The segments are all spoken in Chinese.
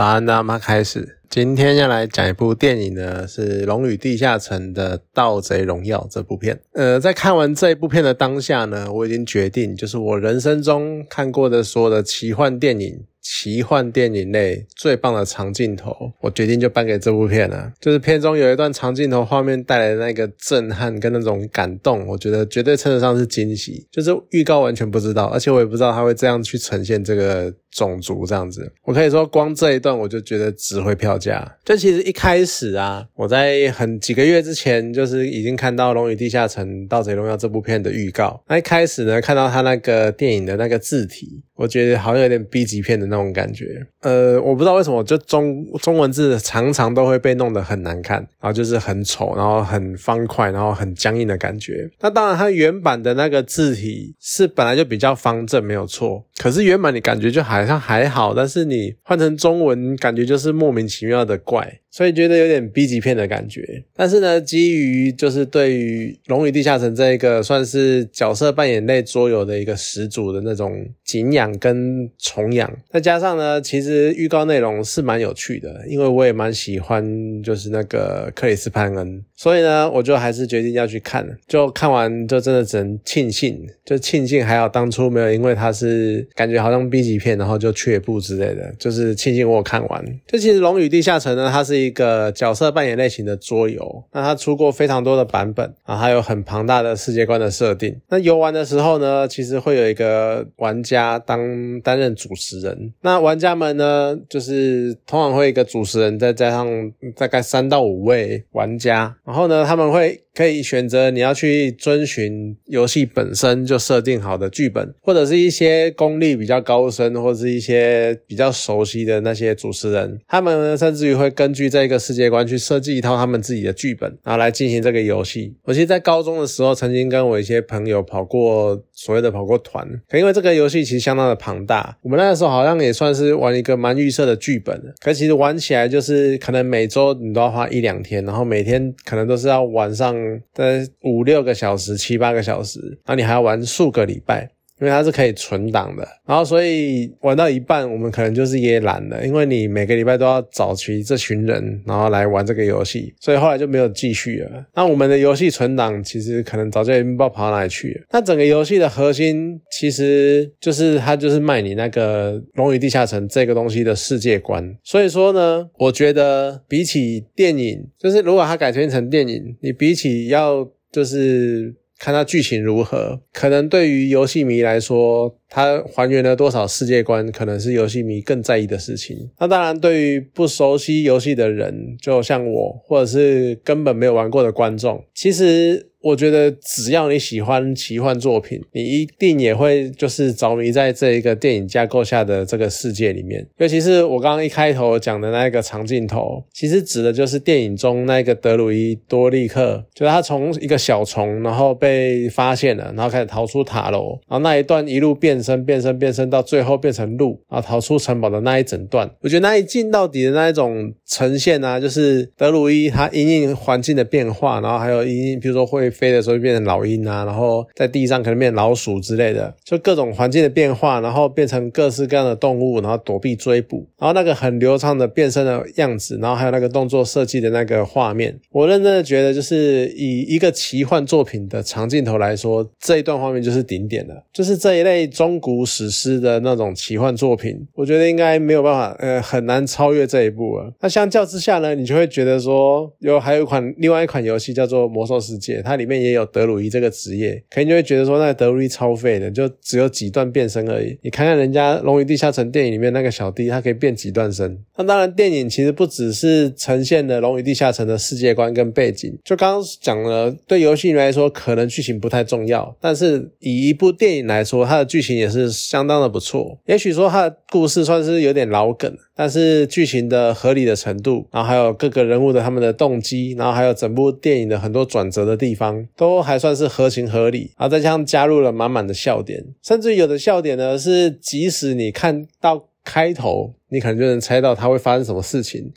早安，大家开始。今天要来讲一部电影呢，是《龙与地下城》的《盗贼荣耀》这部片。呃，在看完这一部片的当下呢，我已经决定，就是我人生中看过的所有的奇幻电影。奇幻电影类最棒的长镜头，我决定就颁给这部片了。就是片中有一段长镜头画面带来的那个震撼跟那种感动，我觉得绝对称得上是惊喜。就是预告完全不知道，而且我也不知道他会这样去呈现这个种族这样子。我可以说，光这一段我就觉得值回票价。就其实一开始啊，我在很几个月之前就是已经看到《龙与地下城：盗贼荣耀》这部片的预告。那一开始呢，看到他那个电影的那个字体。我觉得好像有点 B 级片的那种感觉，呃，我不知道为什么，就中中文字常常都会被弄得很难看，然后就是很丑，然后很方块，然后很僵硬的感觉。那当然，它原版的那个字体是本来就比较方正，没有错。可是原版你感觉就好像还好，但是你换成中文，感觉就是莫名其妙的怪。所以觉得有点 B 级片的感觉，但是呢，基于就是对于《龙与地下城》这一个算是角色扮演类桌游的一个始祖的那种敬仰跟崇仰，再加上呢，其实实预告内容是蛮有趣的，因为我也蛮喜欢就是那个克里斯潘恩，所以呢，我就还是决定要去看。就看完就真的只能庆幸，就庆幸还好当初没有因为他是感觉好像 B 级片，然后就却步之类的，就是庆幸我有看完。就其实《龙与地下城》呢，它是。一个角色扮演类型的桌游，那它出过非常多的版本啊，还有很庞大的世界观的设定。那游玩的时候呢，其实会有一个玩家当担任主持人，那玩家们呢，就是通常会一个主持人，再加上大概三到五位玩家，然后呢，他们会。可以选择你要去遵循游戏本身就设定好的剧本，或者是一些功力比较高深，或者是一些比较熟悉的那些主持人，他们呢甚至于会根据这个世界观去设计一套他们自己的剧本，然后来进行这个游戏。我其实，在高中的时候，曾经跟我一些朋友跑过所谓的跑过团，可因为这个游戏其实相当的庞大，我们那个时候好像也算是玩一个蛮预设的剧本，可其实玩起来就是可能每周你都要花一两天，然后每天可能都是要玩上。在五六个小时、七八个小时，然后你还要玩数个礼拜。因为它是可以存档的，然后所以玩到一半，我们可能就是也懒了，因为你每个礼拜都要找齐这群人，然后来玩这个游戏，所以后来就没有继续了。那我们的游戏存档其实可能早就已经不知道跑到哪里去了。那整个游戏的核心其实就是它就是卖你那个《龙与地下城》这个东西的世界观。所以说呢，我觉得比起电影，就是如果它改编成电影，你比起要就是。看它剧情如何，可能对于游戏迷来说，它还原了多少世界观，可能是游戏迷更在意的事情。那当然，对于不熟悉游戏的人，就像我，或者是根本没有玩过的观众，其实。我觉得只要你喜欢奇幻作品，你一定也会就是着迷在这一个电影架构下的这个世界里面。尤其是我刚刚一开头讲的那个长镜头，其实指的就是电影中那个德鲁伊多利克，就是他从一个小虫，然后被发现了，然后开始逃出塔楼，然后那一段一路变变身、变身、变身，到最后变成鹿，然后逃出城堡的那一整段，我觉得那一镜到底的那一种呈现啊，就是德鲁伊他因应环境的变化，然后还有因应，比如说会。飞的时候就变成老鹰啊，然后在地上可能变老鼠之类的，就各种环境的变化，然后变成各式各样的动物，然后躲避追捕，然后那个很流畅的变身的样子，然后还有那个动作设计的那个画面，我认真的觉得，就是以一个奇幻作品的长镜头来说，这一段画面就是顶点了，就是这一类中中古史诗的那种奇幻作品，我觉得应该没有办法，呃，很难超越这一部了。那相较之下呢，你就会觉得说，有还有一款另外一款游戏叫做《魔兽世界》，它。里面也有德鲁伊这个职业，可能就会觉得说，那德鲁伊超废的，就只有几段变身而已。你看看人家《龙与地下城》电影里面那个小弟，他可以变几段身。那当然，电影其实不只是呈现了《龙与地下城》的世界观跟背景，就刚刚讲了，对游戏来说可能剧情不太重要，但是以一部电影来说，它的剧情也是相当的不错。也许说他的故事算是有点老梗，但是剧情的合理的程度，然后还有各个人物的他们的动机，然后还有整部电影的很多转折的地方。都还算是合情合理，然后再加上加入了满满的笑点，甚至有的笑点呢是，即使你看到开头，你可能就能猜到它会发生什么事情。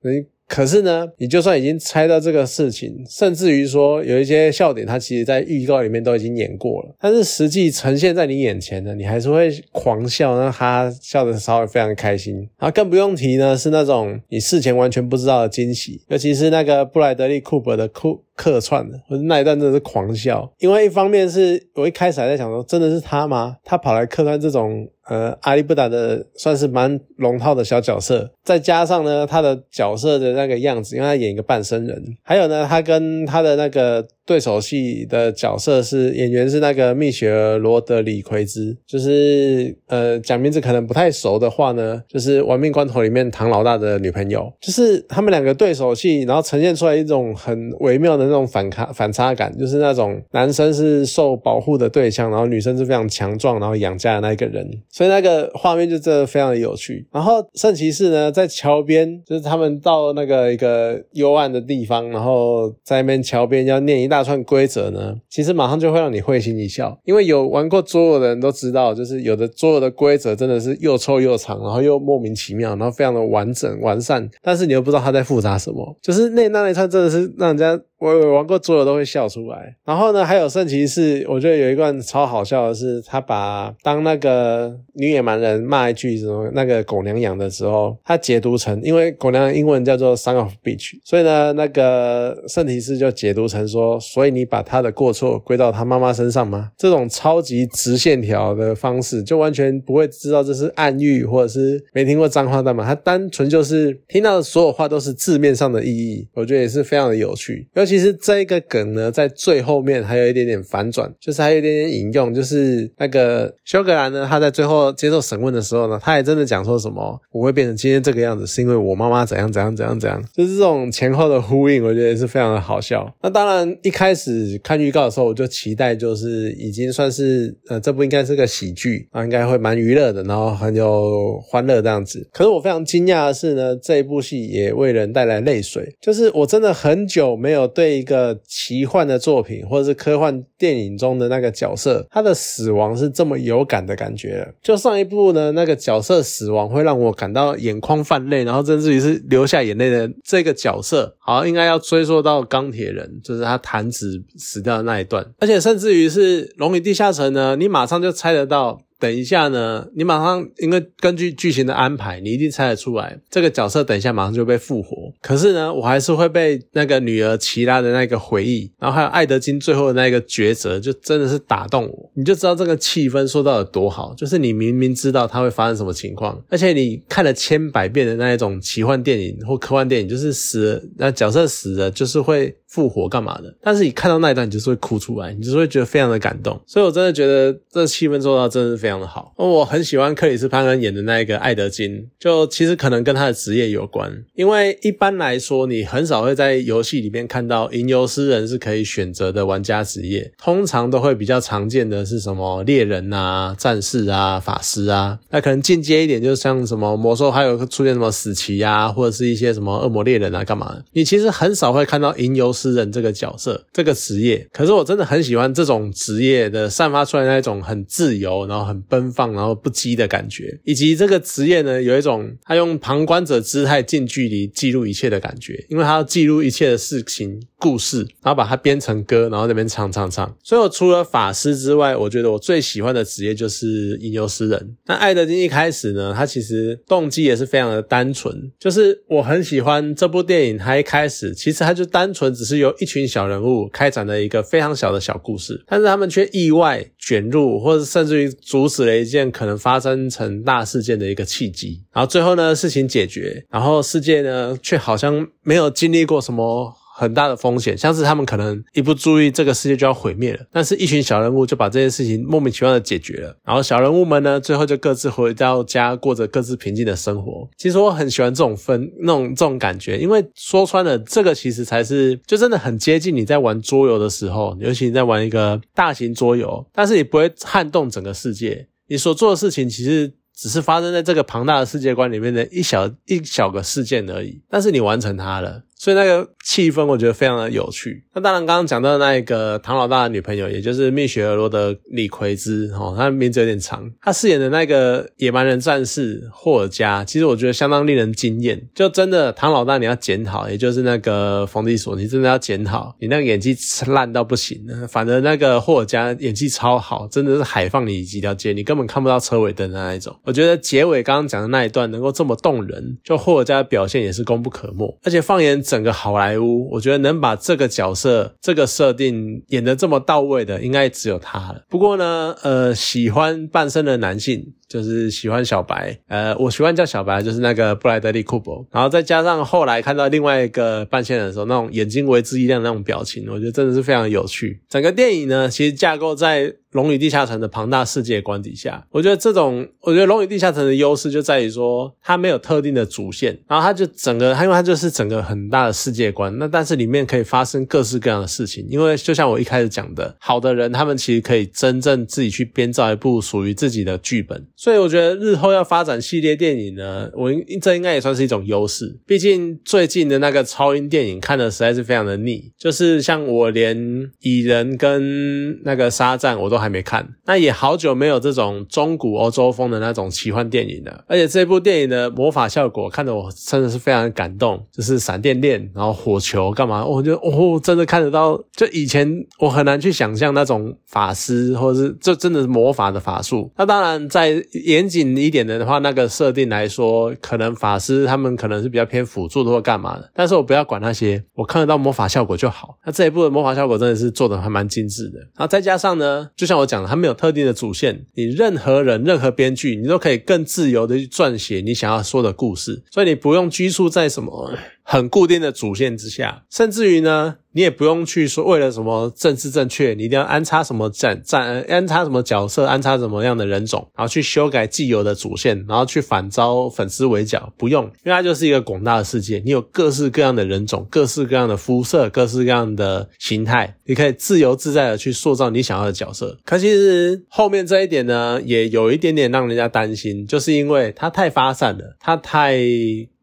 可是呢，你就算已经猜到这个事情，甚至于说有一些笑点，它其实在预告里面都已经演过了，但是实际呈现在你眼前的，你还是会狂笑，那哈笑的稍微非常开心。然后更不用提呢，是那种你事前完全不知道的惊喜，尤其是那个布莱德利库珀的库。客串的，我那一段真的是狂笑，因为一方面是我一开始还在想说，真的是他吗？他跑来客串这种。呃，阿里不达的算是蛮龙套的小角色，再加上呢，他的角色的那个样子，因为他演一个半生人，还有呢，他跟他的那个对手戏的角色是演员是那个蜜雪儿罗德里奎兹，就是呃讲名字可能不太熟的话呢，就是《玩命关头》里面唐老大的女朋友，就是他们两个对手戏，然后呈现出来一种很微妙的那种反差反差感，就是那种男生是受保护的对象，然后女生是非常强壮，然后养家的那一个人。所以那个画面就真的非常的有趣。然后圣骑士呢，在桥边，就是他们到那个一个幽暗的地方，然后在那边桥边要念一大串规则呢，其实马上就会让你会心一笑。因为有玩过桌游的人都知道，就是有的桌游的规则真的是又臭又长，然后又莫名其妙，然后非常的完整完善，但是你又不知道它在复杂什么。就是那那一串真的是让人家。我玩过桌游都会笑出来，然后呢，还有圣骑士，我觉得有一段超好笑的是，他把当那个女野蛮人骂一句什么那个狗娘养的时候，他解读成，因为狗娘英文叫做 son of bitch，所以呢，那个圣骑士就解读成说，所以你把他的过错归到他妈妈身上吗？这种超级直线条的方式，就完全不会知道这是暗喻，或者是没听过脏话的嘛？他单纯就是听到的所有话都是字面上的意义，我觉得也是非常的有趣，尤其。其实这一个梗呢，在最后面还有一点点反转，就是还有一点点引用，就是那个休格兰呢，他在最后接受审问的时候呢，他也真的讲说什么我会变成今天这个样子，是因为我妈妈怎样怎样怎样怎样，就是这种前后的呼应，我觉得也是非常的好笑。那当然一开始看预告的时候，我就期待就是已经算是呃这部应该是个喜剧啊，应该会蛮娱乐的，然后很有欢乐这样子。可是我非常惊讶的是呢，这一部戏也为人带来泪水，就是我真的很久没有对。对一个奇幻的作品，或者是科幻电影中的那个角色，他的死亡是这么有感的感觉。就上一部呢，那个角色死亡会让我感到眼眶泛泪，然后甚至于是流下眼泪的这个角色，好应该要追溯到钢铁人，就是他弹指死掉的那一段，而且甚至于是《龙与地下城》呢，你马上就猜得到。等一下呢，你马上因为根据剧情的安排，你一定猜得出来这个角色等一下马上就被复活。可是呢，我还是会被那个女儿齐拉的那个回忆，然后还有艾德金最后的那个抉择，就真的是打动我。你就知道这个气氛说到有多好，就是你明明知道它会发生什么情况，而且你看了千百遍的那一种奇幻电影或科幻电影，就是死那角色死了就是会。复活干嘛的？但是你看到那一段，你就是会哭出来，你就是会觉得非常的感动。所以我真的觉得这气氛做到真的是非常的好。我很喜欢克里斯潘恩演的那一个艾德金，就其实可能跟他的职业有关，因为一般来说你很少会在游戏里面看到吟游诗人是可以选择的玩家职业，通常都会比较常见的是什么猎人啊、战士啊、法师啊。那可能进阶一点，就像什么魔兽，还有出现什么死棋啊，或者是一些什么恶魔猎人啊，干嘛的？你其实很少会看到吟游。诗人这个角色，这个职业，可是我真的很喜欢这种职业的散发出来那一种很自由，然后很奔放，然后不羁的感觉，以及这个职业呢，有一种他用旁观者姿态近距离记录一切的感觉，因为他要记录一切的事情。故事，然后把它编成歌，然后那边唱唱唱。所以我除了法师之外，我觉得我最喜欢的职业就是吟游诗人。那艾德金一开始呢，他其实动机也是非常的单纯，就是我很喜欢这部电影。他一开始其实他就单纯只是是由一群小人物开展了一个非常小的小故事，但是他们却意外卷入，或者甚至于阻止了一件可能发生成大事件的一个契机。然后最后呢，事情解决，然后世界呢却好像没有经历过什么。很大的风险，像是他们可能一不注意，这个世界就要毁灭了。但是，一群小人物就把这件事情莫名其妙的解决了。然后，小人物们呢，最后就各自回到家，过着各自平静的生活。其实，我很喜欢这种分那种这种感觉，因为说穿了，这个其实才是就真的很接近你在玩桌游的时候，尤其你在玩一个大型桌游，但是你不会撼动整个世界，你所做的事情其实。只是发生在这个庞大的世界观里面的一小一小个事件而已，但是你完成它了。所以那个气氛我觉得非常的有趣。那当然，刚刚讲到那一个唐老大的女朋友，也就是蜜雪儿罗的李奎兹，哦，他名字有点长，他饰演的那个野蛮人战士霍尔加，其实我觉得相当令人惊艳。就真的唐老大你要检讨，也就是那个冯迪索，你真的要检讨，你那个演技烂到不行。反正那个霍尔加演技超好，真的是海放你几条街，你根本看不到车尾灯的那一种。我觉得结尾刚刚讲的那一段能够这么动人，就霍尔加的表现也是功不可没。而且放眼整个好莱坞，我觉得能把这个角色、这个设定演得这么到位的，应该只有他了。不过呢，呃，喜欢半身的男性。就是喜欢小白，呃，我喜欢叫小白，就是那个布莱德利库珀，然后再加上后来看到另外一个半仙的时候，那种眼睛为之一亮的那种表情，我觉得真的是非常有趣。整个电影呢，其实架构在。龙与地下城的庞大世界观底下，我觉得这种，我觉得龙与地下城的优势就在于说，它没有特定的主线，然后它就整个，它因为它就是整个很大的世界观，那但是里面可以发生各式各样的事情，因为就像我一开始讲的，好的人他们其实可以真正自己去编造一部属于自己的剧本，所以我觉得日后要发展系列电影呢，我这应该也算是一种优势，毕竟最近的那个超英电影看的实在是非常的腻，就是像我连蚁人跟那个沙赞我都。还没看，那也好久没有这种中古欧洲风的那种奇幻电影了。而且这部电影的魔法效果看得我真的是非常感动，就是闪电链，然后火球干嘛？我觉得哦，真的看得到。就以前我很难去想象那种法师，或者是这真的是魔法的法术。那当然，在严谨一点的话，那个设定来说，可能法师他们可能是比较偏辅助的或干嘛的。但是我不要管那些，我看得到魔法效果就好。那这一部的魔法效果真的是做的还蛮精致的。然后再加上呢，就像。我讲的，它没有特定的主线，你任何人、任何编剧，你都可以更自由的去撰写你想要说的故事，所以你不用拘束在什么。很固定的主线之下，甚至于呢，你也不用去说为了什么政治正确，你一定要安插什么战战，安插什么角色，安插什么样的人种，然后去修改既有的主线，然后去反遭粉丝围剿，不用，因为它就是一个广大的世界，你有各式各样的人种，各式各样的肤色，各式各样的形态，你可以自由自在的去塑造你想要的角色。可其实后面这一点呢，也有一点点让人家担心，就是因为它太发散了，它太。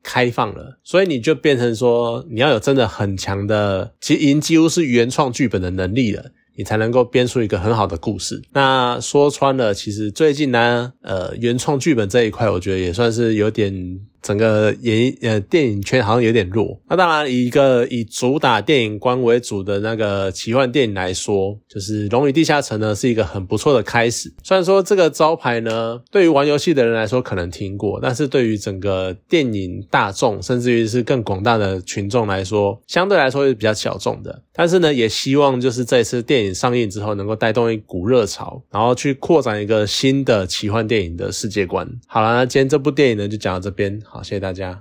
开放了，所以你就变成说，你要有真的很强的，其实已经几乎是原创剧本的能力了，你才能够编出一个很好的故事。那说穿了，其实最近呢，呃，原创剧本这一块，我觉得也算是有点。整个演呃电影圈好像有点弱。那当然，以一个以主打电影观为主的那个奇幻电影来说，就是《龙与地下城》呢是一个很不错的开始。虽然说这个招牌呢，对于玩游戏的人来说可能听过，但是对于整个电影大众，甚至于是更广大的群众来说，相对来说是比较小众的。但是呢，也希望就是这次电影上映之后，能够带动一股热潮，然后去扩展一个新的奇幻电影的世界观。好了，那今天这部电影呢就讲到这边。好，谢谢大家。